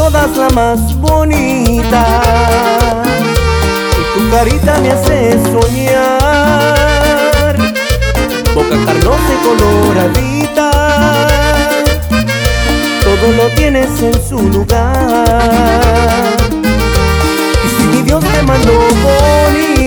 todas la más bonita. Y tu carita me hace soñar. Boca carnosa y coloradita. Todo lo tienes en su lugar. Y si mi Dios te mandó bonita,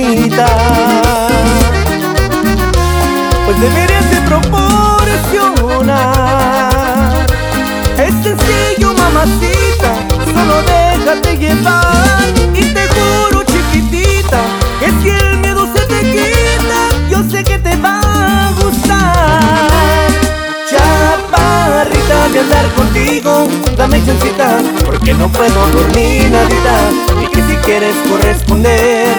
déjate llevar. Y te juro, chiquitita, que si el miedo se te quita, yo sé que te va a gustar. Chaparrita de andar contigo, dame chancita, porque no puedo dormir nadita. Y que si quieres corresponder,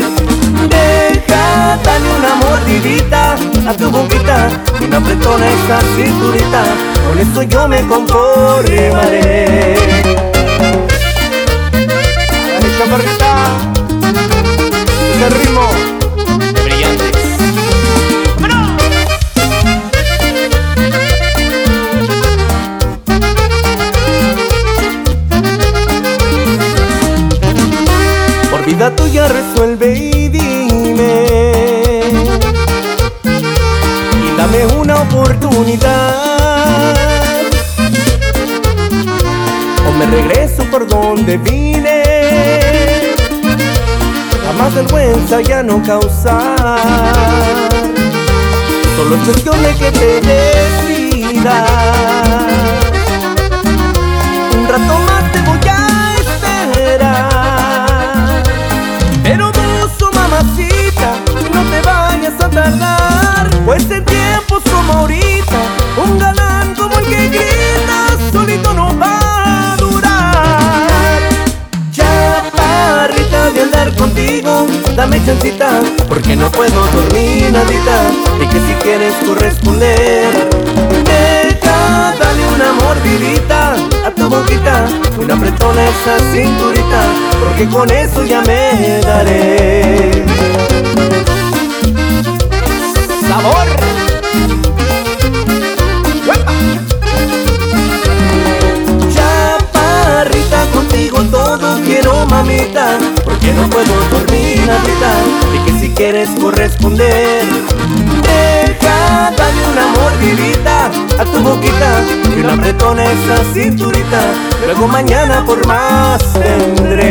deja, dale una mordidita a tu boquita, y una apretona esa cinturita, con eso yo me conformaré. Vida tuya resuelve y dime. Y dame una oportunidad. O me regreso por donde vine. Jamás vergüenza ya no causar Solo es cuestión de que te decidas. Un rato más te Porque no puedo dormir nadita Y que si quieres corresponder Deja, dale una mordidita a tu boquita Una apretona esa cinturita Porque con eso ya me daré Porque no puedo dormir nadita Y que si quieres corresponder Deja, dale una mordidita a tu boquita Y una apretona esa cinturita. Luego mañana por más tendré